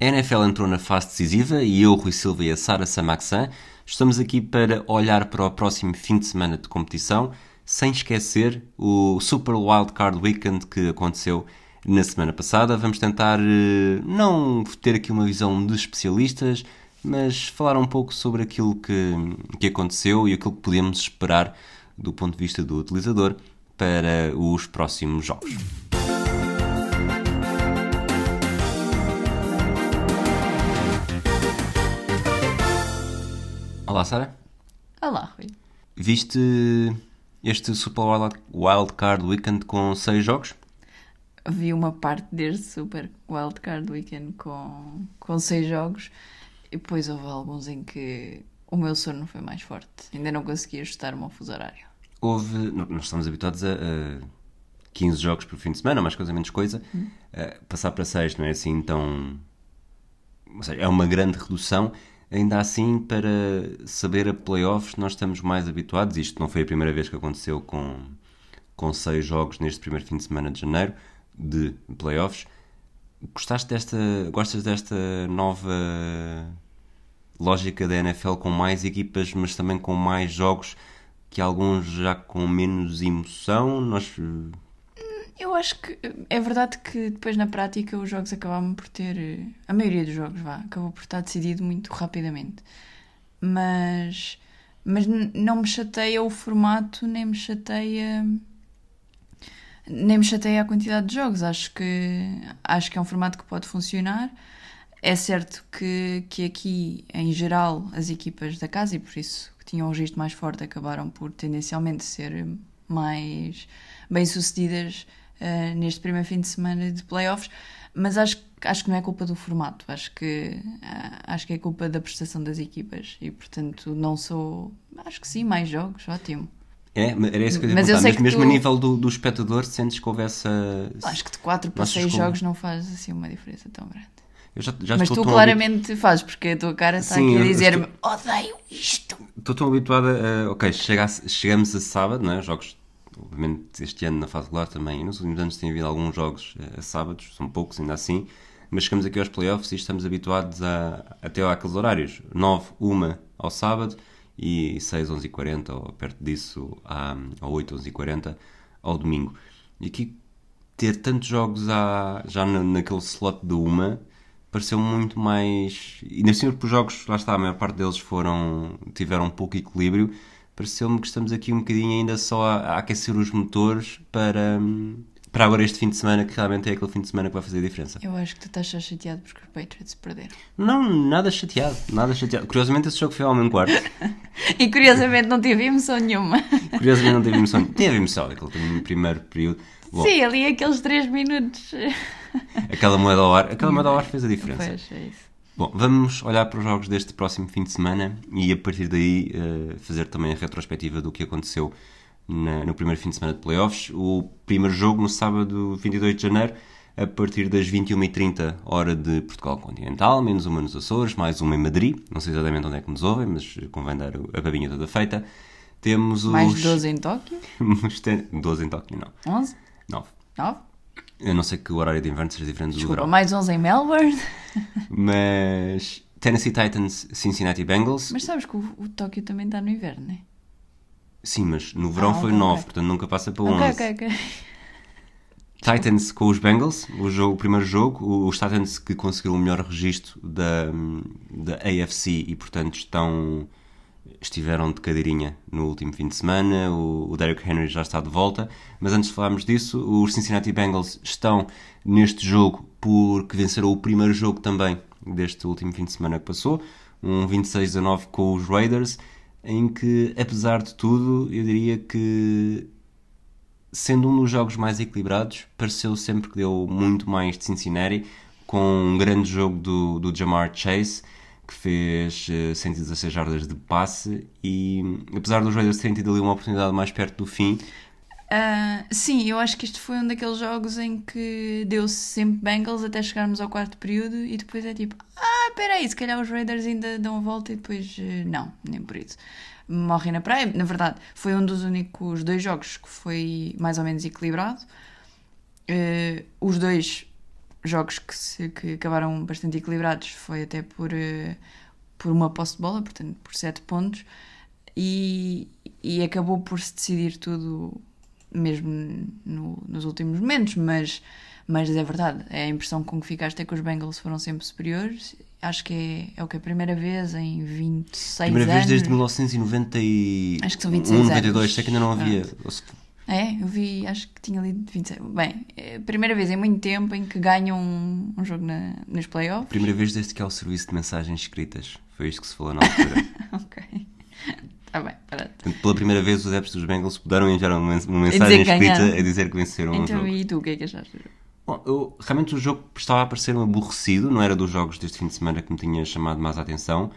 A NFL entrou na fase decisiva e eu, Rui Silva e a Sara Samaxan estamos aqui para olhar para o próximo fim de semana de competição, sem esquecer o Super Wild Card Weekend que aconteceu na semana passada. Vamos tentar eh, não ter aqui uma visão de especialistas, mas falar um pouco sobre aquilo que, que aconteceu e aquilo que podemos esperar do ponto de vista do utilizador para os próximos jogos. Olá, Sara. Olá, Rui. Viste este Super Wild Card Weekend com seis jogos? Vi uma parte deste Super Wild Card Weekend com, com seis jogos e depois houve alguns em que o meu sono foi mais forte. Ainda não consegui ajustar-me ao fuso horário. Houve. Nós estamos habituados a, a 15 jogos por fim de semana, mais coisa menos coisa. Hum. Uh, passar para 6 não é assim tão. Ou seja, é uma grande redução Ainda assim, para saber a playoffs, nós estamos mais habituados. Isto não foi a primeira vez que aconteceu com, com seis jogos neste primeiro fim de semana de janeiro de playoffs. Gostaste desta, gostas desta nova lógica da NFL com mais equipas, mas também com mais jogos que alguns já com menos emoção? Nós eu acho que é verdade que depois na prática os jogos acabavam por ter. A maioria dos jogos, vá, acabou por estar decidido muito rapidamente. Mas. Mas não me chateia o formato, nem me chateia. Nem me chateia a quantidade de jogos. Acho que, acho que é um formato que pode funcionar. É certo que, que aqui, em geral, as equipas da casa, e por isso que tinham um registro mais forte, acabaram por tendencialmente ser mais bem-sucedidas uh, neste primeiro fim de semana de playoffs, mas acho, acho que não é culpa do formato, acho que, uh, acho que é culpa da prestação das equipas e, portanto, não sou. Acho que sim, mais jogos, ótimo. É, era isso que eu ia mas, eu sei mas mesmo tu... a nível do, do espectador, sentes que houve essa. Acho que de 4 para 6 jogos não faz assim uma diferença tão grande. Já, já mas tu claramente habit... fazes, porque a tua cara está Sim, aqui a dizer-me estou... odeio isto. Estou tão habituada a. Ok, chega a... chegamos a sábado, não é? Jogos obviamente este ano na fase regular também, e nos últimos anos tem havido alguns jogos a, sábados, são poucos ainda assim, mas chegamos aqui aos playoffs e estamos habituados a, até àqueles horários, 9, 1 ao sábado e 6, 11 e 40, ou perto disso, à, ou 8, 11 e 40 ao domingo. E aqui ter tantos jogos à, já na, naquele slot de uma pareceu muito mais. E na cima, os jogos, lá está, a maior parte deles foram tiveram pouco equilíbrio pareceu-me que estamos aqui um bocadinho ainda só a, a, aquecer os motores para, para agora este fim de semana, que realmente é aquele fim de semana que vai fazer a diferença. Eu acho que tu estás só chateado porque os Patriots perderam. Não, nada chateado, nada chateado. Curiosamente esse jogo foi ao mesmo quarto. e curiosamente não tive emoção nenhuma. curiosamente não tive emoção nenhuma. Teve emoção, aquele primeiro período. Bom, Sim, ali aqueles 3 minutos. aquela moeda ao ar, aquela moeda ao ar fez a diferença. Pois, é isso. Bom, vamos olhar para os jogos deste próximo fim de semana e a partir daí uh, fazer também a retrospectiva do que aconteceu na, no primeiro fim de semana de playoffs. O primeiro jogo no sábado 22 de janeiro, a partir das 21h30, hora de Portugal Continental, menos uma nos Açores, mais uma em Madrid. Não sei exatamente onde é que nos ouvem, mas convém dar a babinha toda feita. Temos os... Mais 12 em Tóquio? 12 em Tóquio, não. 11? 9. 9? Eu não sei que o horário de inverno seja diferente do Desculpa, verão. mais 11 em Melbourne. Mas Tennessee Titans, Cincinnati Bengals. Mas sabes que o, o Tóquio também está no inverno, não é? Sim, mas no verão ah, foi okay, 9, okay. portanto nunca passa para 11. Ok, ok, ok. Titans com os Bengals, o, jogo, o primeiro jogo, os Titans que conseguiram o melhor registro da, da AFC e portanto estão estiveram de cadeirinha no último fim de semana, o, o Derrick Henry já está de volta, mas antes de falarmos disso, os Cincinnati Bengals estão neste jogo porque venceram o primeiro jogo também deste último fim de semana que passou, um 26 a 9 com os Raiders, em que, apesar de tudo, eu diria que sendo um dos jogos mais equilibrados, pareceu sempre que deu muito mais de Cincinnati, com um grande jogo do, do Jamar Chase, que fez 116 eh, jardas de passe e apesar dos Raiders terem tido ali uma oportunidade mais perto do fim Uh, sim, eu acho que este foi um daqueles jogos em que deu-se sempre Bengals até chegarmos ao quarto período e depois é tipo, ah, peraí, se calhar os Raiders ainda dão a volta e depois eh, não, nem por isso. Morrem na praia. Na verdade, foi um dos únicos dois jogos que foi mais ou menos equilibrado. Uh, os dois jogos que, se, que acabaram bastante equilibrados foi até por, uh, por uma posse de bola, portanto por 7 pontos, e, e acabou por se decidir tudo mesmo no, nos últimos momentos, mas, mas é verdade, é a impressão com que ficaste é que os Bengals foram sempre superiores. Acho que é, é o que? A primeira vez em 26 Primeira anos. vez desde 1990 e... Acho que são 26 1, 92, anos. sei que ainda não havia. É, eu vi, acho que tinha lido 26. Bem, é primeira vez em muito tempo em que ganham um, um jogo na, nos playoffs. Primeira vez desde que há o serviço de mensagens escritas. Foi isto que se falou na altura. ok. Está bem, parado. Portanto, pela primeira vez, os adeptos dos Bengals puderam enviar uma, mensagem escrita a dizer que venceram um Então, jogo. e tu, o que é que achaste do jogo? Bom, eu, realmente o jogo estava a parecer um aborrecido, não era dos jogos deste fim de semana que me tinha chamado mais a atenção,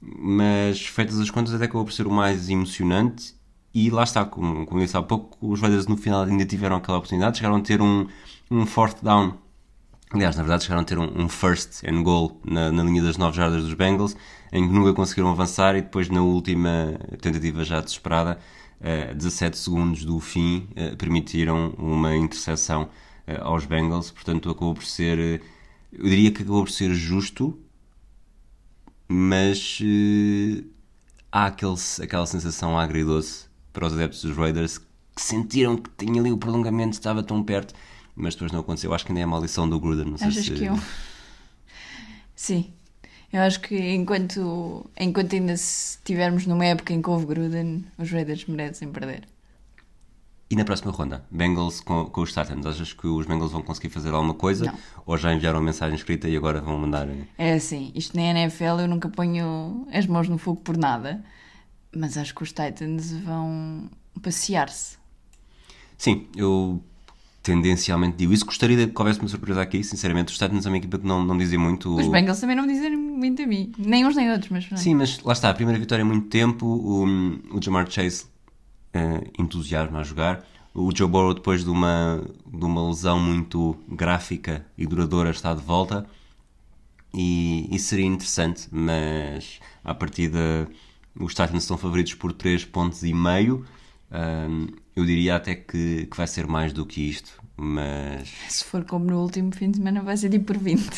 mas feitas as contas até acabou por ser o mais emocionante e lá está, como, como disse há pouco, os Raiders no final ainda tiveram aquela oportunidade, chegaram a ter um, um fourth down, aliás, na verdade chegaram a ter um, um first and goal na, na linha das 9 jardas dos Bengals, em que nunca conseguiram avançar e depois na última tentativa já desesperada, eh, 17 segundos do fim, eh, permitiram uma interseção eh, aos Bengals, portanto acabou por ser, eu diria que acabou por ser justo, mas há aquele, aquela sensação agridoce para os adeptos dos Raiders que sentiram que tinha ali o prolongamento, estava tão perto, mas depois não aconteceu. Acho que ainda é a maldição do Gruden, não sei Achas se... que eu. Sim. Eu acho que enquanto, enquanto ainda estivermos numa época em que houve Gruden, os Raiders merecem perder. E na próxima ronda, Bengals com, com os Titans, achas que os Bengals vão conseguir fazer alguma coisa? Não. Ou já enviaram mensagem escrita e agora vão mandar... eh, É assim, isto na NFL eu nunca ponho as mãos no fogo por nada, mas acho que os Titans vão passear-se. Sim, eu tendencialmente digo isso. Gostaria de que houvesse uma surpresa aqui, sinceramente. Os Titans é uma equipa que não, não dizem muito... Os Bengals também não dizem muito a mim, nem uns nem outros, mas pronto. Sim, mas lá está, a primeira vitória em muito tempo, o, o Jamar Chase eh, entusiasma a jogar, o Joe Burrow depois de uma, de uma lesão muito gráfica e duradoura está de volta e isso seria interessante, mas à partida os Titans são favoritos por 3 pontos e meio, Ahm, eu diria até que, que vai ser mais do que isto, mas Se for como no último fim de semana, vai ser tipo por 20.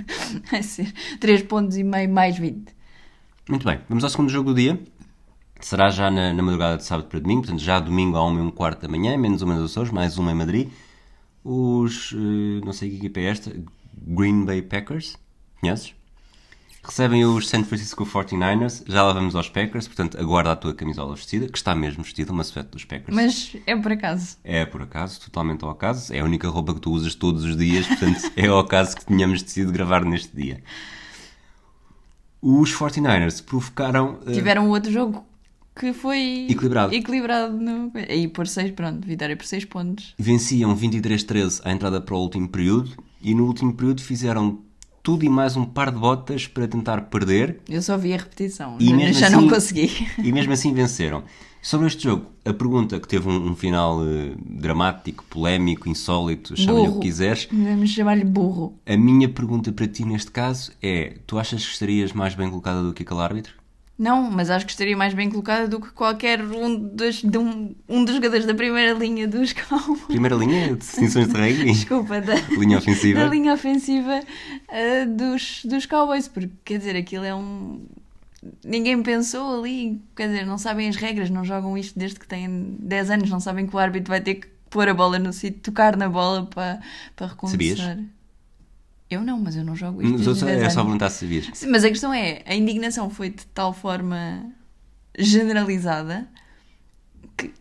vai ser 3 pontos e meio mais 20. Muito bem, vamos ao segundo jogo do dia. Será já na, na madrugada de sábado para domingo, portanto, já domingo a 1 e um quarto da manhã, menos uma nos Açores, mais uma em Madrid. Os, eh, não sei que equipa é esta, Green Bay Packers, conheces? Recebem os San Francisco 49ers, já lá vamos aos Packers, portanto, aguarda a tua camisola vestida, que está mesmo vestida, uma suéte dos Packers. Mas é por acaso. É por acaso, totalmente ao acaso. É a única roupa que tu usas todos os dias, portanto é ao acaso que tínhamos decidido gravar neste dia. Os 49ers provocaram. eh, Tiveram outro jogo que foi Equilibrado. equilibrado no... Aí por 6, pronto, vitória por 6 pontos. venciam 23-13 à entrada para o último período e no último período fizeram tudo e mais um par de botas para tentar perder Eu só vi a repetição, E já, mesmo já assim- não consegui. e mesmo assim venceram. Sobre este jogo, a pergunta que teve um, um final eh, dramático, polémico, insólito, chama-lhe o que quiseres, Vamos chamar-lhe burro. A minha pergunta para ti neste caso é: tu achas que estarias mais bem colocada do que aquele árbitro? Não, mas acho que estaria mais bem colocada do que qualquer um dos, um, um dos jogadores da primeira linha dos Cowboys. Primeira linha de distinções de rugby, Desculpa, da, linha ofensiva. da linha ofensiva ah, dos, dos Cowboys, porque quer dizer, aquilo é um. Ninguém pensou ali, quer dizer, não sabem as regras, não jogam isto desde que têm 10 anos, não sabem que o árbitro vai ter que pôr a bola no sítio, tocar na bola para, para recomeçar. Eu não, mas eu não jogo isto. Mas eu- 10 É só perguntar se sabias. Sim, mas a questão é, a indignação foi de tal forma generalizada que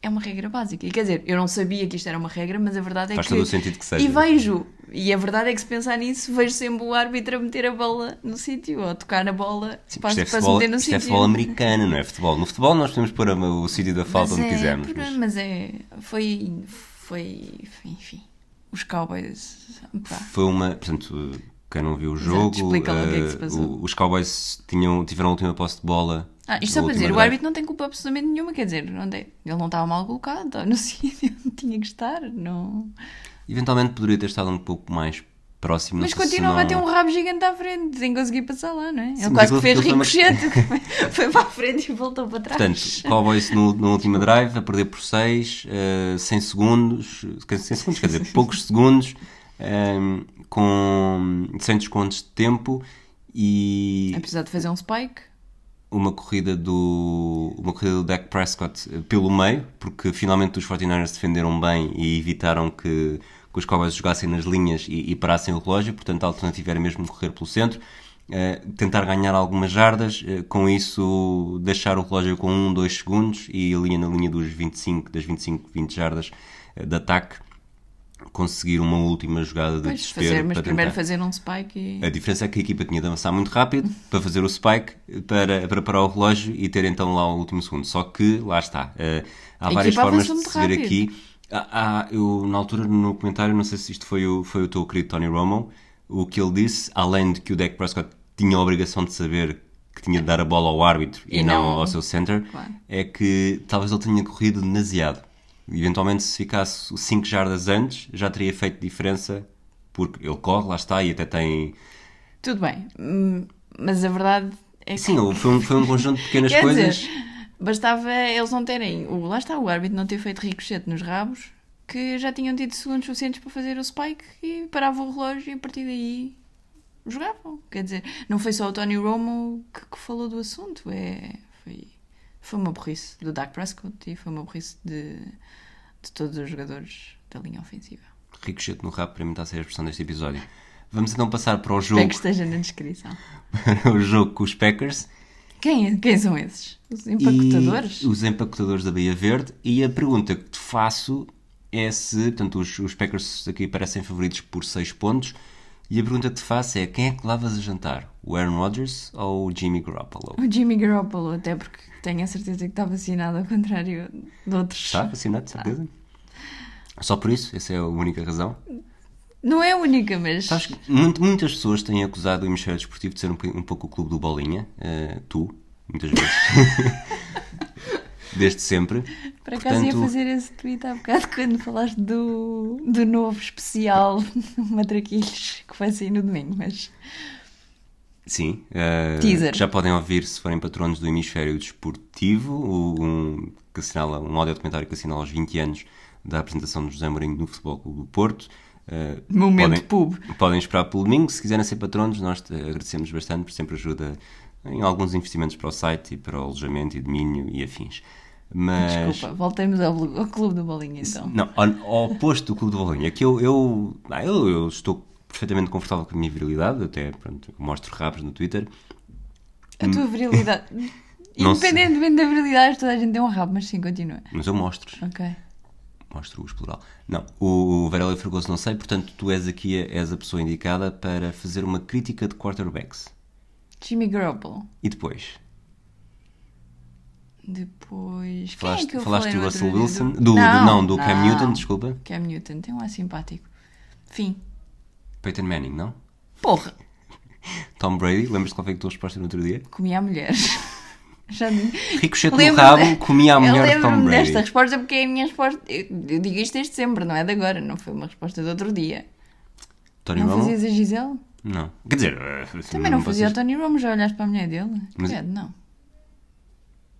é uma regra básica. E quer dizer, eu não sabia que isto era uma regra, mas a verdade é Faz que. todo o sentido que seja. E vejo, e a verdade é que se pensar nisso, vejo sempre o árbitro a meter a bola no sítio, ou a tocar na bola Sim, para, é para se futebol, meter no isto sítio. é futebol americano, não é futebol. No futebol nós podemos pôr o sítio da falta Mas onde é, quisermos. Mas Mas é. Foi. Foi. Enfim. Os Cowboys. pá. foi uma. Portanto, quem não viu o jogo. explica lá o que é que se eh, passou. os Cowboys tinham, tiveram a última posse de bola. Ah, isto só para dizer, o árbitro não tem culpa absolutamente nenhuma, quer dizer, onde é? ele não estava mal colocado, no sítio onde tinha que estar, não... Eventualmente poderia ter estado um pouco mais próximo. Mas continuava a ter um rabo gigante à frente, sem conseguir passar lá, não é? Sim, ele quase que fez ricochete, foi para a frente e voltou para trás. Portanto, Cowboys no, na última drive a perder por 6, 100 segundos, 100 segundos, quer dizer, poucos segundos, ehm, com sem descontos de tempo e Apesar de fazer um spike. uma corrida do uma corrida do Dak Prescott pelo meio, porque finalmente os 49ers defenderam bem e evitaram que, que os Cowboys jogassem nas linhas e, e parassem o relógio, portanto a alternativa era mesmo correr pelo centro. eh, tentar ganhar algumas jardas, eh, com isso deixar o relógio com 1, 2 segundos e a linha na linha dos 25, das 25, 20 jardas eh, de ataque, conseguir uma última jogada de Pois, desespero fazer, mas para primeiro tentar. fazer um spike e. A diferença é que a equipa tinha de avançar muito rápido para fazer o spike, para, para parar o relógio e ter então lá o último segundo. Só que, lá está, há A várias formas de se ver aqui. Há- há- eu, na altura, no comentário, não sei se isto foi o, foi o teu querido Tony Romo, o que ele disse, além de que o Dak Prescott tinha a obrigação de saber que tinha de dar a bola ao árbitro e, E não, não- ao seu center, Claro. é que talvez ele tenha corrido demasiado. Eventualmente, se ficasse 5 jardas antes, já teria feito diferença, porque ele corre, lá está, e até tem. Tudo bem. Hum, Mas a verdade é que. Sim, foi um, foi um conjunto de pequenas coisas. dizer, bastava eles não terem. O, lá está, o árbitro não ter feito ricochete nos rabos, que já tinham tido segundos suficientes para fazer o spike e parava o relógio e a partir daí jogavam. Quer dizer, não foi só o Tony Romo que, que falou do assunto, é, foi, foi uma burrice do Dak Prescott e foi uma burrice de, de todos os jogadores da linha ofensiva. Ricochete no rabo, para mim está a ser a expressão deste episódio. Vamos então passar para o Espero jogo, que esteja na descrição. para o jogo com os Packers Quem, quem são esses? Os empacotadores? e os empacotadores da Baía Verde. E a pergunta que te faço é se, portanto, os, os Packers aqui parecem favoritos por 6 pontos. E a pergunta que te faço é: quem é que lavas a jantar? O Aaron Rodgers ou o Jimmy Garoppolo? O Jimmy Garoppolo, até porque tenho a certeza que está vacinado, ao contrário de outros. Está vacinado, de certeza? Só por isso? Essa é a única razão? Não é a única, mas. Sabes que muitas pessoas têm acusado o hemisfério desportivo de ser um, um pouco o clube do Bolinha. Eh, tu, muitas vezes. Desde sempre. Por acaso ia Portanto- fazer esse tweet há bocado quando falaste do, do novo especial Matraquilhos que vai sair no domingo, mas. Sim. eh, Teaser. já podem ouvir se forem patronos do hemisfério desportivo. Um, que assinala, um áudio documentário que assinala os 20 anos da apresentação de José Mourinho no Futebol Clube do Porto. Eh, Momento podem, pub. Podem esperar pelo domingo. Se quiserem ser patronos, nós te agradecemos bastante, porque sempre ajuda em alguns investimentos para o site e para o alojamento e domínio e afins. Mas, Desculpa, voltemos ao, ao Clube do Bolinha então. Não, ao, ao oposto do Clube do Bolinha, que eu, eu, ah, eu, eu estou perfeitamente confortável com a minha virilidade, até pronto, mostro rabos no Twitter. A tua virilidade. Não sei. Independentemente da virilidade, toda a gente tem um rabo, mas sim, continua. Mas eu mostro, Ok. Mostro o plural. Não, o, Varela Fregoso não sei, portanto tu és aqui és a pessoa indicada para fazer uma crítica de quarterbacks. Jimmy Garoppolo. E depois? Depois. Falaste, Quem é que eu falaste do Russell Wilson? Do, do- não, do Cam não. Newton, desculpa. Cam Newton, tem um ar simpático. Fim. Peyton Manning, não? Porra, Tom Brady, lembras-te qual foi a tua resposta no outro dia? comia mulheres. Já Ricochete no rabo, comia a mulher de Tom Brady. desta resposta porque é a minha resposta. Eu, eu digo isto desde sempre, não é de agora, não foi uma resposta de outro dia. Tony não Romo? fazias a Gisele? Não. Quer dizer, eh, Também não, fazia vocês- o Tony Romo, já olhaste para a mulher dele? Mas- não.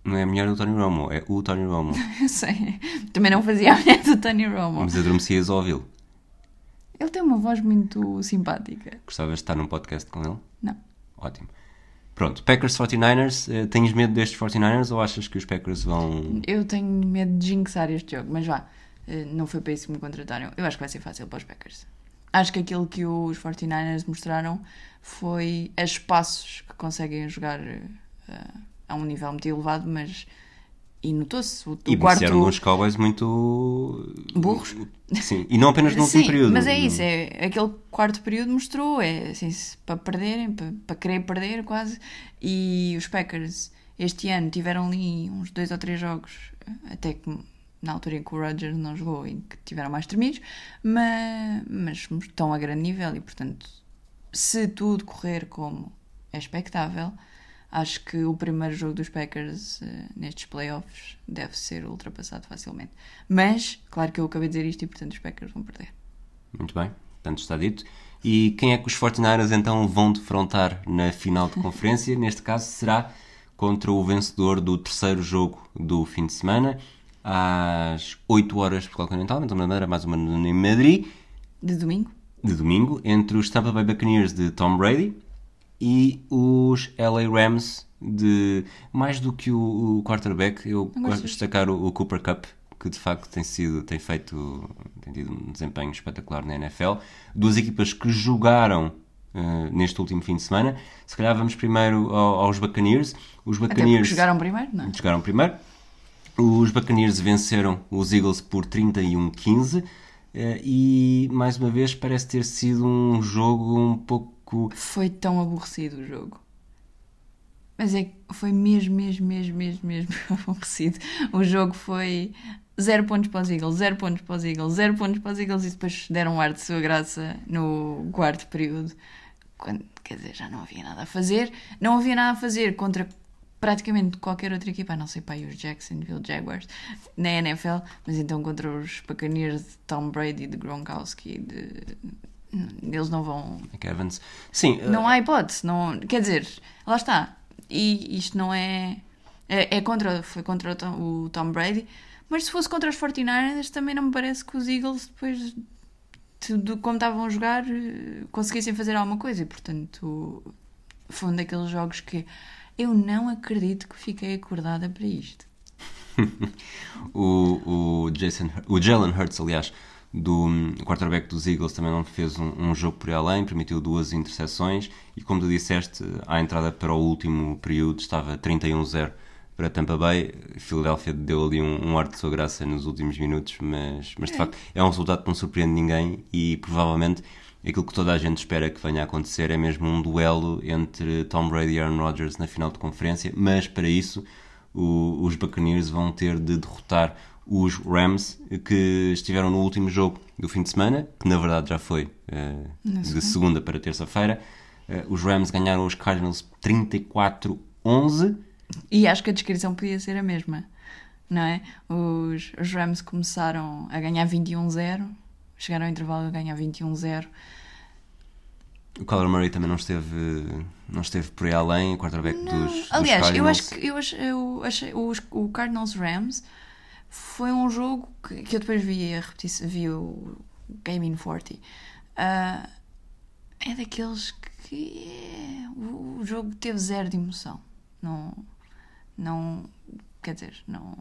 Não é a mulher do Tony Romo, é o Tony Romo. Eu sei. Também não fazia a mulher do Tony Romo. Mas adormecias a ouvi-lo. Ele tem uma voz muito simpática. Gostavas de estar num podcast com ele? Não. Ótimo. Pronto, Packers 49ers, eh, tens medo destes 49ers ou achas que os Packers vão. Eu tenho medo de jinxar este jogo, mas vá. eh, Não foi para isso que me contrataram. Eu acho que vai ser fácil para os Packers. Acho que aquilo que os 49ers mostraram foi a espaços que conseguem jogar eh, a um nível muito elevado, mas. E notou-se. O, o E quarto. de uns Cowboys muito. Burros. Sim, e não apenas no último período. mas é isso, é, aquele quarto período mostrou, é assim, para perderem, para, para querer perder quase, e os Packers este ano tiveram ali uns dois ou três jogos, até que na altura em que o Rodgers não jogou, em que tiveram mais tremidos, mas, mas estão a grande nível e portanto, se tudo correr como é expectável, acho que o primeiro jogo dos Packers eh, nestes playoffs deve ser ultrapassado facilmente. Mas, claro que eu acabei de dizer isto e portanto os Packers vão perder. Muito bem, portanto está dito. E quem é que os 49ers então vão defrontar na final de conferência? Neste caso será contra o vencedor do terceiro jogo do fim de semana, às 8 horas Portugal Continental, então na Madeira, mais uma em Madrid. De domingo? de domingo entre os Tampa Bay Buccaneers de Tom Brady e os LA Rams de mais do que o, o quarterback, eu gosto destacar o, o Cooper Cup, que de facto tem sido, tem feito, tem tido um desempenho espetacular na NFL. Duas equipas que jogaram eh, neste último fim de semana. Se calhar vamos primeiro ao- aos Buccaneers. Os Buccaneers jogaram primeiro, não é? jogaram primeiro. Os Buccaneers venceram os Eagles por 31-15 eh, e mais uma vez parece ter sido um jogo um pouco Foi tão aborrecido o jogo. Mas é que foi mesmo, mesmo, mesmo, mesmo, mesmo aborrecido. O jogo foi 0 pontos para os Eagles, 0 pontos para os Eagles, 0 pontos para os Eagles e depois deram um ar de sua graça no quarto período. Quando, quer dizer, já não havia nada a fazer. Não havia nada a fazer contra praticamente qualquer outra equipa, a não ser para os Jacksonville Jaguars na NFL, mas então contra os Buccaneers de Tom Brady, de Gronkowski, de... eles não vão Evans. Sim, eh, não há hipótese, não, quer dizer, lá está. E isto não é. É, é contra, foi contra o Tom, o Tom Brady, mas se fosse contra os 49ers, também não me parece que os Eagles, depois de, de como estavam a jogar, eh, conseguissem fazer alguma coisa. E portanto, foi um daqueles jogos que eu não acredito que fiquei acordada para isto. o, o, Jason, o Jalen Hurts, aliás, do quarterback dos Eagles, também não fez um, um jogo por além, permitiu duas interseções e, como tu disseste, à entrada para o último período estava 31-0 para Tampa Bay. Philadelphia deu ali um, um ar de sua graça nos últimos minutos, mas, mas de facto é um resultado que não surpreende ninguém e provavelmente aquilo que toda a gente espera que venha a acontecer é mesmo um duelo entre Tom Brady e Aaron Rodgers na final de conferência, mas para isso o- os Buccaneers vão ter de derrotar os Rams que estiveram no último jogo do fim de semana, que na verdade já foi Na de segunda. para terça-feira. Eh, os Rams ganharam os Cardinals 34-11. E acho que a descrição podia ser a mesma, não é? Os, os Rams começaram a ganhar 21-0, chegaram ao intervalo a ganhar 21-0. O Kyler Murray também não esteve, não esteve por aí além, o quarterback dos, dos Aliás, eu Cardinals. acho que eu eu achei os, o Cardinals Rams foi um jogo que, que eu depois vi a vi o Game in 40. Ah, é daqueles que é, o, jogo teve zero de emoção. Não, não, quer dizer, não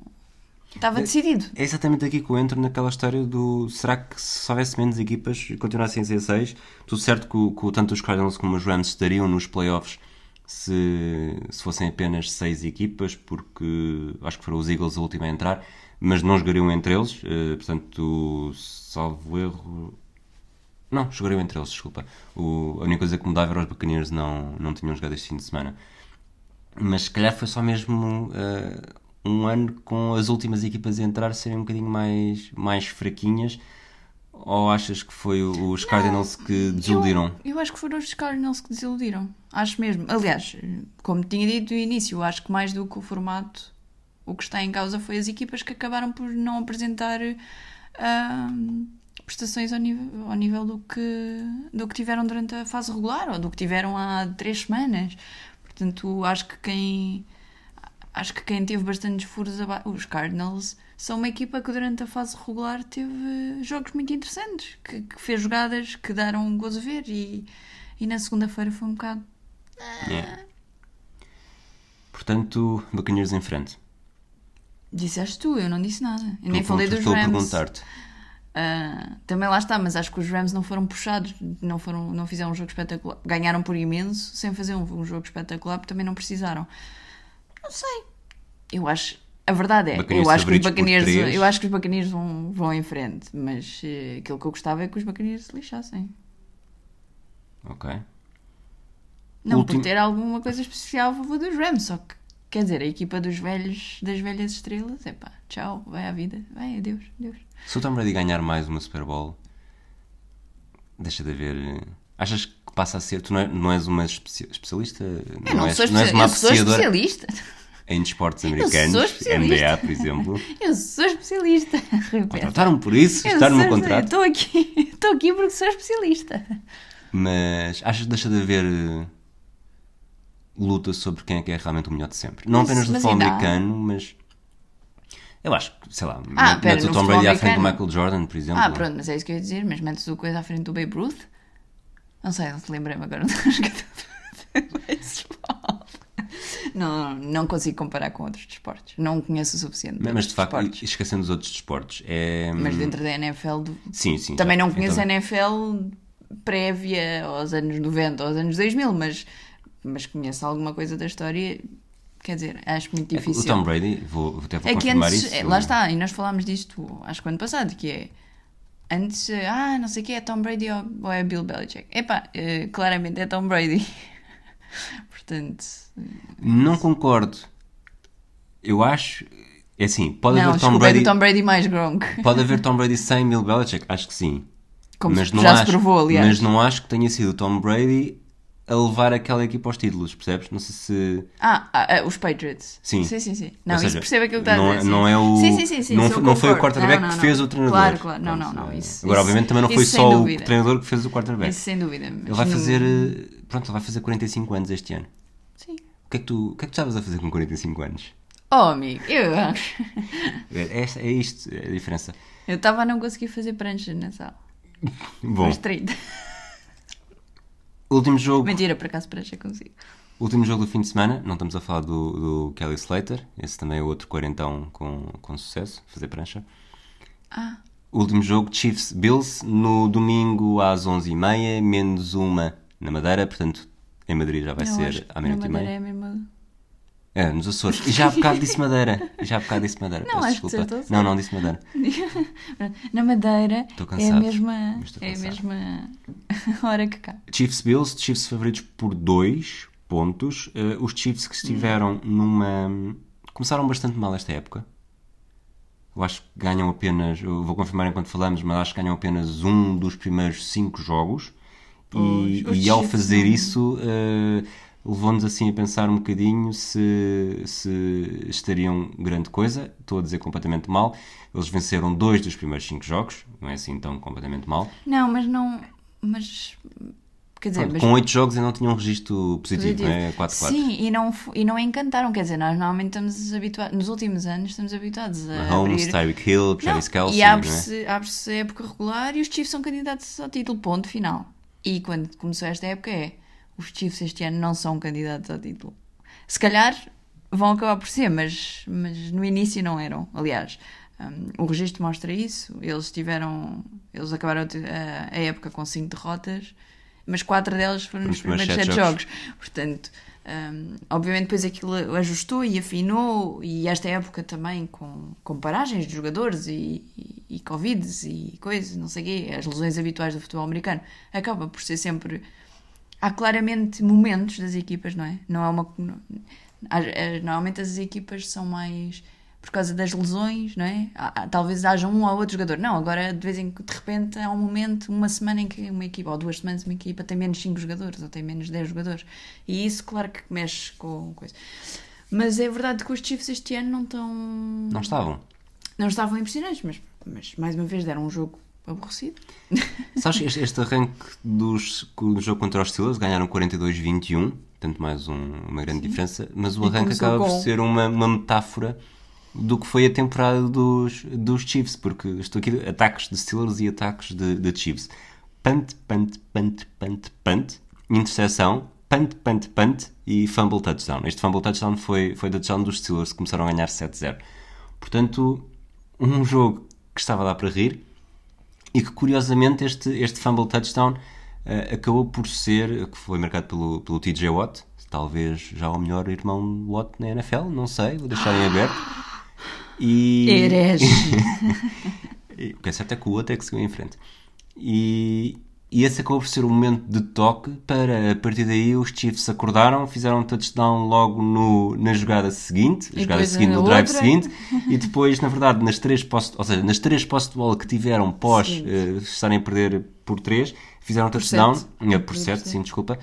estava decidido. É exatamente aqui que eu entro naquela história do será que se houvesse menos equipas e continuassem a ser seis, tudo certo que, que tanto os Cardinals como os Rams estariam nos playoffs se, se fossem apenas seis equipas, porque acho que foram os Eagles a última a entrar, mas não jogariam entre eles, eh, portanto, salvo erro. Não, jogariam entre eles, desculpa. O, a única coisa que mudava era os Buccaneers não, não tinham jogado este fim de semana. Mas se calhar foi só mesmo eh, um ano com as últimas equipas a entrar serem um bocadinho mais, mais fraquinhas. Ou achas que foi os Cardinals que desiludiram? Eu, eu acho que foram os Cardinals que desiludiram. Acho mesmo. Aliás, como tinha dito no início, acho que mais do que o formato, o que está em causa foi as equipas que acabaram por não apresentar ahm, prestações ao nível, ao nível do, que, do que tiveram durante a fase regular ou do que tiveram há três semanas. Portanto, acho que quem. Acho que quem teve bastantes furos abaixo. Os Cardinals são uma equipa que durante a fase regular teve jogos muito interessantes, que, que fez jogadas que deram um gozo ver e, e na segunda-feira foi um bocado. Yeah. Portanto, Buccaneers em frente. Disseste tu, eu não disse nada. Eu nem falei dos Estou a Rams. perguntar-te. Ah, também lá está, mas acho que os Rams não foram puxados, não, foram, não fizeram um jogo espetacular. Ganharam por imenso sem fazer um, um jogo espetacular, porque também não precisaram. Não sei. Eu acho. A verdade é, eu acho, que os Buccaneers, eu acho que os Buccaneers vão, vão em frente, mas eh, aquilo que eu gostava é que os Buccaneers se lixassem. Ok. Não Último- por ter alguma coisa especial a favor dos Rams, só que, quer dizer, a equipa dos velhos, das velhas estrelas, é pá, tchau, vai à vida, vai, adeus, adeus. Se o Tom Brady ganhar mais uma Super Bowl, deixa de haver. Achas que passa a ser. Tu não, é- não és uma especia- especialista? Eu não, és, sou, não és uma eu sou apreciadora especialista. em desportos americanos. NBA, por exemplo. Eu sou especialista. Repete. Contrataram por isso, está no meu contrato. Estou aqui, estou aqui porque sou especialista. Mas achas que deixa de haver luta sobre quem é que é realmente o melhor de sempre? Não Mas- apenas no mas futebol americano, mas. Eu acho que, sei lá, Ah, pera, metes o Tom Brady à frente do? Michael Jordan, por exemplo. Ah, pronto, mas é isso que eu ia dizer. Mas metes o coisa à frente do Babe Ruth? Não sei, não te lembrei-me agora do jogador de beisebol. Não, não consigo comparar com outros desportos. Não conheço o suficiente. Mas, mas de facto, desportos. esquecendo os outros desportos, é. Mas dentro da NFL, do- Sim, sim. também já. não conheço Então, a NFL prévia aos anos 90, aos anos 2000, mas, mas conheço alguma coisa da história. Quer dizer, acho muito é difícil. O Tom Brady, vou, até vou É confirmar antes, isso. lá está, e nós falámos disto acho que ano passado, que é antes, ah, não sei o que é Tom Brady ou, ou é Bill Belichick. Epá, eh, claramente é Tom Brady. Portanto, Não concordo. Eu acho. É assim, pode não, haver Tom é Brady. Tom Brady mais Gronk. Pode haver Tom Brady sem Bill Belichick? Acho que sim. Como mas se já acho, se provou, aliás. Mas não acho que tenha sido Tom Brady a levar aquela equipa aos títulos, percebes? Não sei se. Ah, ah, ah, os Patriots. Sim. Sim, sim, sim. Não, Ou seja, isso percebe aquilo que está não, a dizer. sim. não é o. Sim, sim, sim. sim não, não foi o quarterback Não, que fez o treinador. Claro, claro. Não, não, não. é- Isso, Agora, isso- obviamente, também não foi só o treinador que fez o quarterback. Isso sem dúvida. Ele vai fazer. Pronto, ele vai fazer 45 anos este ano. Sim. O que é que tu, o que é que tu estavas a fazer com 45 anos? Oh, amigo, eu É, é, é isto, é a diferença. eu estava a não conseguir fazer prancha na sala. Bom, Mas 30. Último jogo, Mentira, por acaso prancha consigo. último jogo do fim de semana. Não estamos a falar do, do Kelly Slater. Esse também é outro quarentão com, com sucesso, fazer prancha. Ah, Último jogo, Chiefs Bills, no domingo às 11h30, menos uma na Madeira, portanto, em Madrid já vai acho ser à meia-noite e meia. é mesmo. É, nos Açores. E já há bocado disse Madeira. E já há bocado disse Madeira. Não, Peço acho desculpa. Não, não disse Madeira. Na Madeira Estou é cansado, a mesma, é a cansado. mesma hora que cá. Chiefs Bills, Chiefs favoritos por 2 pontos. Eh, os Chiefs que estiveram numa. começaram bastante mal esta época. Eu acho que ganham apenas. Vou confirmar enquanto falamos, mas acho que ganham apenas um dos primeiros 5 jogos. E, Pois, os e ao fazer isso, eh, levou-nos assim a pensar um bocadinho se, se estariam grande coisa. Estou a dizer completamente mal. Eles venceram dois dos primeiros 5 jogos, não é assim tão completamente mal. Não, mas não. Mas. Quer dizer, Pronto, com 8 jogos ainda não tinham um registro positivo, não é? 4-4. Sim, e não, e não encantaram. Quer dizer, nós normalmente estamos habituados. Nos últimos anos estamos habituados a. Mahomes, abrir... Tyreek Hill, Travis Kelsey, e não é? abre-se abre-se a época regular e os Chiefs são candidatos ao título, ponto final. E quando começou esta época é os Chiefs este ano não são candidatos ao título. Se calhar vão acabar por ser, mas, mas no início não eram. Aliás, hum, o registro mostra isso. Eles tiveram. Eles acabaram a, a- época com cinco derrotas, mas quatro delas foram nos Nos primeiros primeiros sete sete jogos. Portanto, hum, obviamente depois aquilo ajustou e afinou, e esta época também com, com paragens de jogadores e, e, e Covids e coisas, não sei o quê, as lesões habituais do futebol americano, acaba por ser sempre. Há claramente momentos das equipas, não é? Não é uma. é- normalmente as equipas são mais por causa das lesões, não é? Talvez haja um ou outro jogador. Não, agora de vez em de repente, há um momento, uma semana em que uma equipa, ou duas semanas, uma equipa tem menos 5 jogadores, ou tem menos 10 jogadores. E isso, claro que mexe com coisa. Mas é verdade que os Chiefs este ano não estão. Não estavam. Não estavam impressionantes, mas, mas mais uma vez deram um jogo aborrecido. Sabes, este, este arranque dos, do jogo contra os Steelers ganharam 42-21, tanto mais um- uma grande diferença, mas o E arranque acaba por ser uma, uma metáfora do que foi a temporada dos, dos Chiefs, porque estou aqui ataques de Steelers e ataques de, de Chiefs. Punt, punt, punt, punt, punt, interseção, punt, punt, punt e fumble touchdown. Este fumble touchdown foi, foi touchdown dos Steelers que começaram a ganhar 7-0. Portanto, um jogo que estava a dar para rir e que curiosamente este, este fumble touchdown eh, acabou por ser, que foi marcado pelo, pelo TJ Watt, talvez já o melhor irmão Watt na NFL, não sei, vou deixar em aberto. E, Herege. o que é certo é que o outro é que seguiu em frente. E, e esse acabou por ser o momento de toque para, a partir daí, os Chiefs acordaram, fizeram um touchdown logo no, na jogada seguinte, a jogada seguinte, no drive outra. seguinte, e depois, na verdade, nas três posse, ou seja, nas três de bola que tiveram pós eh, estarem a perder por três, fizeram um touchdown, sete. eh, por Por 7, sete. sim, desculpa,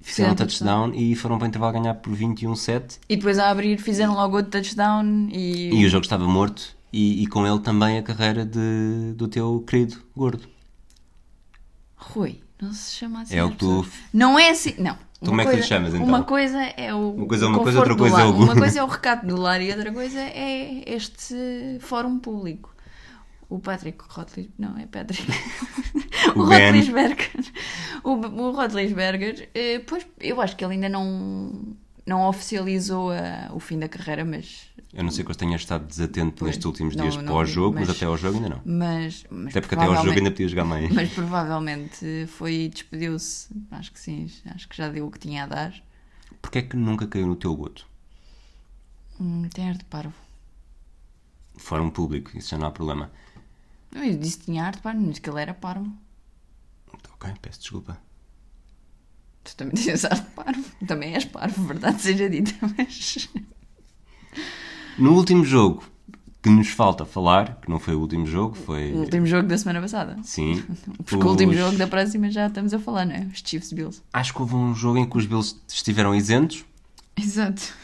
fizeram Fizeram um touchdown e foram para o intervalo ganhar por 21-7 E depois a abrir fizeram logo outro touchdown e. e o jogo estava morto e, e com ele também a carreira de, do teu querido gordo. Rui, não se chama assim. É o que tu-. Não é assim. Não. Como Uma é que lhe coisa- chamas, então? Uma coisa é o. Uma coisa é uma coisa, outra coisa é o- Uma coisa é o recato do lar e outra coisa é este fórum público. o Patrick Rotlis, não, é Patrick. O o. Rotlisberger. O, o Rotlisberger, eh, pois eu acho que ele ainda não, não oficializou a- o fim da carreira, mas. Eu não sei que eu tenha estado desatento nestes últimos não- dias não pós-jogo, mas... mas- até ao jogo ainda não. Mas, mas Até porque até ao jogo ainda podia jogar mais. Mas provavelmente foi despediu-se. Acho que sim, acho que já deu o que tinha a dar. Porquê é que nunca caiu no teu goto? Hum, tem ar de parvo. Fora um público, isso já não há problema. Eu disse que tinha ar de parvo, disse que ele era parvo. Ok, peço desculpa. Tu também tens ar de parvo. Também és parvo, verdade seja dita, mas. No último jogo que nos falta falar, que não foi o último jogo, foi. O último jogo da semana passada. Sim. Porque o último os- jogo da próxima já estamos a falar, não é? Os Chiefs Bills. Acho que houve um jogo em que os Bills estiveram isentos, Exato.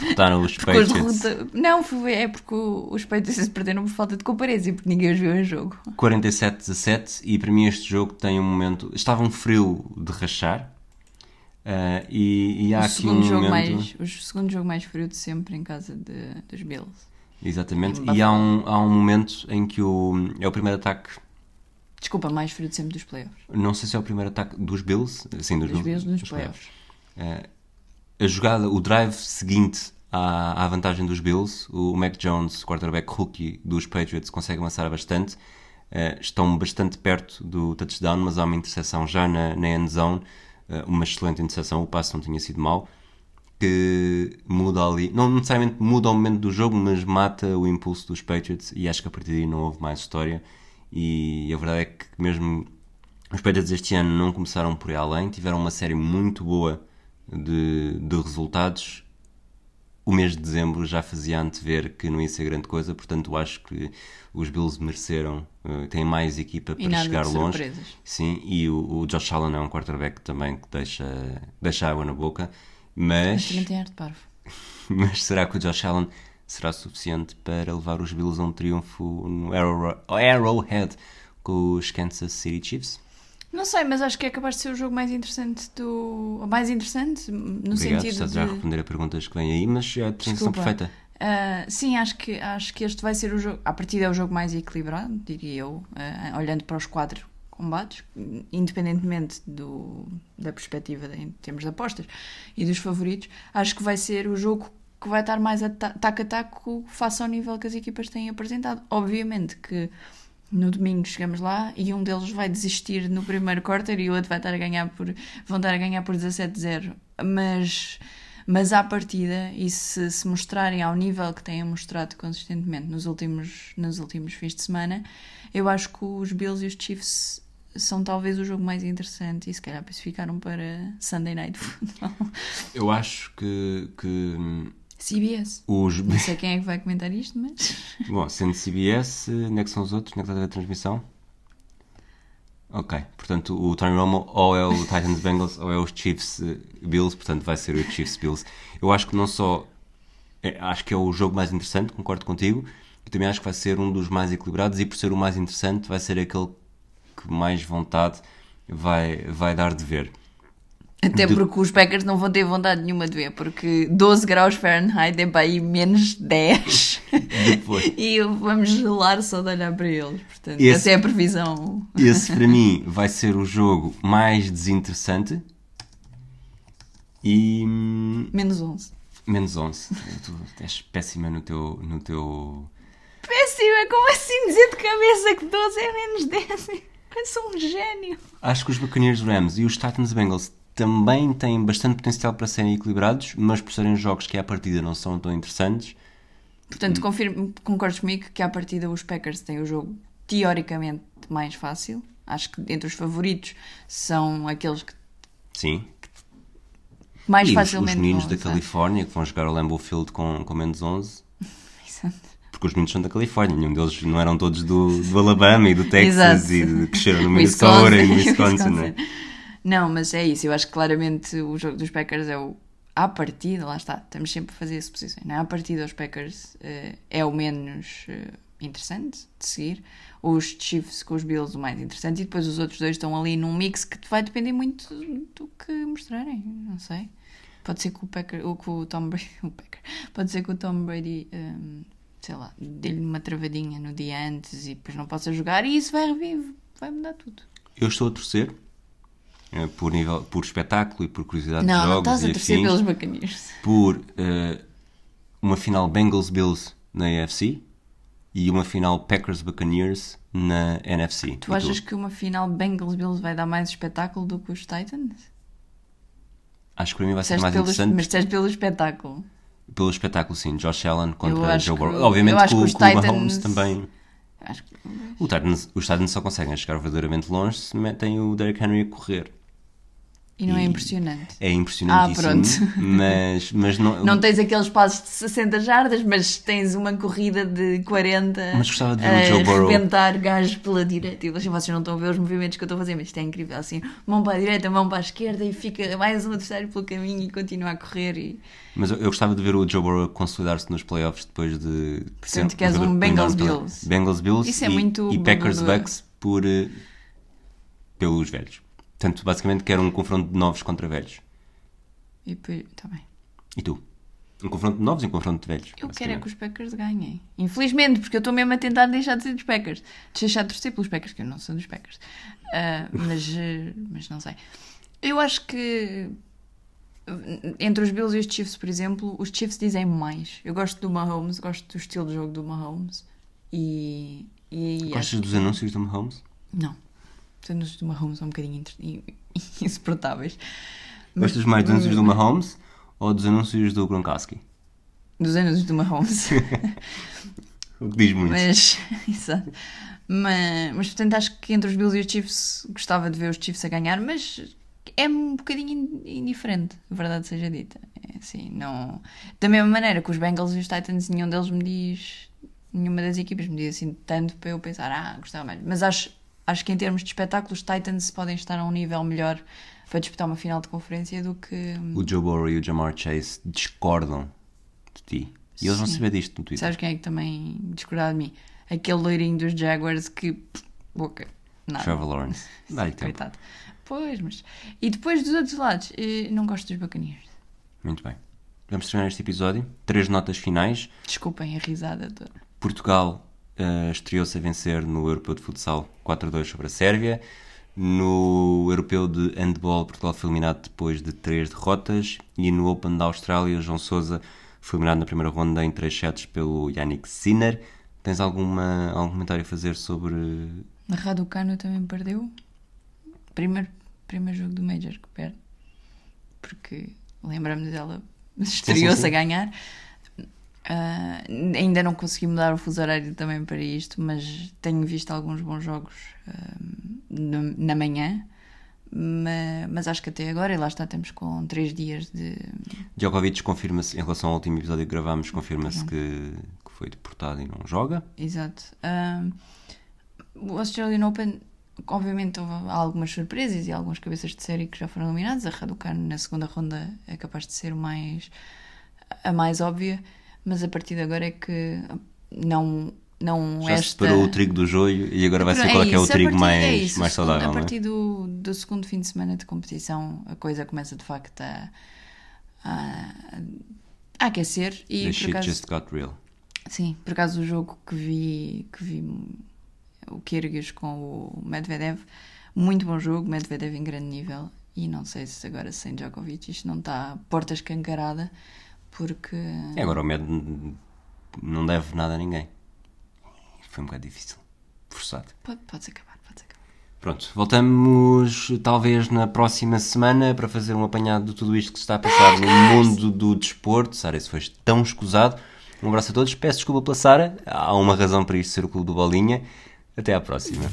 botaram os Porque os Patriots derrota... Não, foi, é porque os Patriots perderam por falta de comparência, porque ninguém os viu em jogo. 47-17 e para mim este jogo tem um momento. Estava um frio de rachar. Ah, e, e há o aqui segundo, um jogo momento. mais, o segundo jogo mais frio de sempre em casa de, dos Bills. Exatamente. E há um, há um momento em que o, é o primeiro ataque. Desculpa, mais frio de sempre dos playoffs. Não sei se é o primeiro ataque dos Bills. Sim, dos, Dos Bills nos dos playoffs. a jogada, o drive seguinte à, à vantagem dos Bills, o Mac Jones, quarterback rookie dos Patriots, consegue avançar bastante. Eh, estão bastante perto do touchdown, mas há uma interseção já na, na end zone, uma excelente interseção, o passe não tinha sido mau, que muda ali, não necessariamente muda o momento do jogo, mas mata o impulso dos Patriots e acho que a partir daí não houve mais história. E a verdade é que mesmo os Patriots este ano não começaram por aí além, tiveram uma série muito boa de, de resultados. O mês de dezembro já fazia antever que não ia ser grande coisa, portanto acho que os Bills mereceram, eh, têm mais equipa para chegar longe. surpresas. Sim, e o, o Josh Allen é um quarterback também que deixa, deixa água na boca, Mas tem parvo. mas será que o Josh Allen será suficiente para levar os Bills a um triunfo no Arrow- Arrowhead com os Kansas City Chiefs? Não sei, mas acho que é capaz de ser o jogo mais interessante do. Mais interessante, no Obrigado, sentido estás de. já a responder a perguntas que vêm aí, mas é a Desculpa. perfeita. Ah, sim, acho que, acho que este vai ser o jogo. A partida é o jogo mais equilibrado, diria eu, ah, olhando para os quatro combates, independentemente do, da perspectiva de- em termos de apostas e dos favoritos. Acho que vai ser o jogo que vai estar mais ata- taco a taco face ao nível que as equipas têm apresentado. Obviamente que no domingo chegamos lá e um deles vai desistir no primeiro quarter e o outro vai estar a ganhar por vão estar a ganhar por 17-0 mas mas à partida e se se mostrarem ao nível que têm mostrado consistentemente nos últimos nos últimos fins de semana eu acho que os Bills e os Chiefs são talvez o jogo mais interessante e se calhar ficaram para Sunday Night Football. Eu acho que, que hum, CBS os. não sei quem é que vai comentar isto mas Bom, sendo CBS, onde é que são os outros? Onde é que está a ver a transmissão? Ok, portanto o Tony Romo ou é o Titans Bengals ou é os Chiefs eh, Bills, portanto vai ser o Chiefs Bills. Eu acho que não só. é, acho que é o jogo mais interessante, concordo contigo. E também acho que vai ser um dos mais equilibrados e por ser o mais interessante vai ser aquele que mais vontade vai, vai dar de ver. Até De- porque os Packers não vão ter vontade nenhuma de ver, porque 12 graus Fahrenheit é para aí menos 10. Depois. e vamos gelar só de olhar para eles. Portanto, Esse- essa é a previsão. Esse para mim vai ser o jogo mais desinteressante e hum, Menos 11. menos 11. Tu és péssima no teu, no teu. Péssimo, é como assim dizer de cabeça que 12 é menos 10? Eu sou um gênio. Acho que os Buccaneers Rams e os Titans Bengals também têm bastante potencial para serem equilibrados, mas por serem jogos que à partida não são tão interessantes, Portanto, confirmo, concordas comigo que à partida os Packers têm o jogo teoricamente mais fácil. Acho que entre os favoritos são aqueles que sim. mais e os, os facilmente meninos da. Califórnia que vão jogar ao Lambeau Field com, com menos 11. Exato. Porque os meninos são da Califórnia, nenhum deles não eram todos do, do Alabama e do Texas e de, cresceram no Minnesota e no Wisconsin, né? Não, mas é isso. Eu acho que claramente o jogo dos Packers é o. À partida, lá está, estamos sempre a fazer suposições. Não é? À partida, os Packers eh, é o menos eh, interessante de seguir. Os Chiefs com os Bills, o mais interessante. E depois os outros dois estão ali num mix que vai depender muito do que mostrarem. Não sei. Pode ser que o, Packer, ou que o Tom Brady. O Packer, pode ser que o Tom Brady. ehm, sei lá, dê-lhe uma travadinha no dia antes e depois não possa jogar e isso vai reviver, vai mudar tudo. Eu estou a torcer por, nível, por espetáculo e por curiosidade de Não, não jogos estás a torcer afins, pelos Buccaneers. por eh, uma final Bengals-Bills na AFC e uma final Packers-Buccaneers na NFC. Tu achas que uma final Bengals-Bills vai dar mais espetáculo do que os Titans? Acho que para mim vai ser mais pelo, interessante mas disseste pelo espetáculo. pelo espetáculo, sim. Josh Allen contra Joe Burrow. Obviamente que, que o- os o Mahomes Titans- também... Acho que... O Titans, os Titans só conseguem chegar verdadeiramente longe se metem o Derrick Henry a correr. E não é E- impressionante. É impressionantíssimo, Ah, pronto. mas, mas não, Não tens aqueles passos de 60 jardas, mas tens uma corrida de 40 Mas gostava de ver o a Joe Burrow. rebentar gajos pela direita. E vocês não estão a ver os movimentos que eu estou a fazer, mas isto é incrível. Assim, mão para a direita, mão para a esquerda e fica mais um adversário pelo caminho e continua a correr. E... Mas eu, eu gostava de ver o Joe Burrow consolidar-se nos playoffs depois de. Portanto, queres um Bengals. Bills. Bengals Bills Isso é e, muito e Packers. Bucks por, eh, pelos velhos. Portanto, basicamente quero um confronto de novos contra velhos. e depois, tá bem. E tu? Um confronto de novos e um confronto de velhos. Eu quero é que os Packers ganhem. Infelizmente, porque eu estou mesmo a tentar deixar de ser dos Packers. Deixar de torcer pelos Packers, que eu não sou dos Packers. Ah, mas, eh, mas não sei. Eu acho que entre os Bills e os Chiefs, por exemplo, os Chiefs dizem mais. Eu gosto do Mahomes, gosto do estilo de jogo do Mahomes. E. e Gostas dos anúncios do Mahomes? Não. Os anúncios do Mahomes são um bocadinho insuportáveis. Mas- Gostas mais dos anúncios do Mahomes ou dos anúncios do Gronkowski? Dos anúncios do Mahomes. O que diz muito. Mas, exato. Mas, mas, portanto, acho que entre os Bills e os Chiefs gostava de ver os Chiefs a ganhar, mas é um bocadinho in- indiferente, a verdade seja dita. É assim, não... Da mesma maneira que os Bengals e os Titans, nenhum deles me diz, nenhuma das equipas me diz assim tanto para eu pensar, ah, gostava mais. Mas acho, acho que em termos de espetáculo, os Titans podem estar a um nível melhor para disputar uma final de conferência do que. O Joe Burrow e o Jamar Chase discordam de ti. E eles vão Sim. saber disto no Twitter. Sabes quem é que também discordava de mim? Aquele loirinho dos Jaguars que. pff, boca. Nada. Trevor Lawrence. Dá-lhe tempo. Coitado. Pois, mas. E depois dos outros lados, eh, não gosto dos Buccaneers. Muito bem. Vamos terminar este episódio. Três notas finais. Desculpem a risada toda. Portugal eh, estreou-se a vencer no Europeu de Futsal 4-2 sobre a Sérvia. No Europeu de Handball, Portugal foi eliminado depois de três derrotas. E no Open da Austrália, João Sousa foi eliminado na primeira ronda em três sets pelo Yannick Sinner. Tens alguma, algum comentário a fazer sobre. Na Raducano também perdeu. Primeiro, primeiro jogo do Major que perde. Porque lembra-me dela estreou-se a ganhar. Ah, ainda não consegui mudar o fuso horário também para isto, mas tenho visto alguns bons jogos no- na manhã. Ma- Mas, acho que até agora, e lá está, temos com três dias de. Djokovic confirma-se, em relação ao último episódio que gravámos, confirma-se que, que foi deportado e não joga. Exato. Ah, o Australian Open, obviamente, houve algumas surpresas e algumas cabeças de série que já foram eliminados. A Raducano na segunda ronda é capaz de ser mais, a mais óbvia, mas a partir de agora é que não. Não Já se esta... separou o trigo do joio e agora vai ser qual é que é o isso, trigo partir- mais, é isso, mais segundo- saudável, A não é? partir do, do segundo fim de semana de competição, a coisa começa de facto a, a, a aquecer. E The shit acaso, just got real. Sim, por acaso o jogo que vi, que vi o Kyrgios com o Medvedev, muito bom jogo, Medvedev em grande nível. E não sei se agora sem Djokovic isto não está porta escancarada, porque. E agora o Med não deve nada a ninguém. Foi um bocado difícil. Forçado. Pode, pode acabar, pode acabar. Pronto, voltamos talvez na próxima semana para fazer um apanhado de tudo isto que se está a passar no mundo do desporto. Sara, isso foi tão escusado. Um abraço a todos. Peço desculpa pela Sara. Há uma razão para isto ser o Clube do Bolinha. Até à próxima.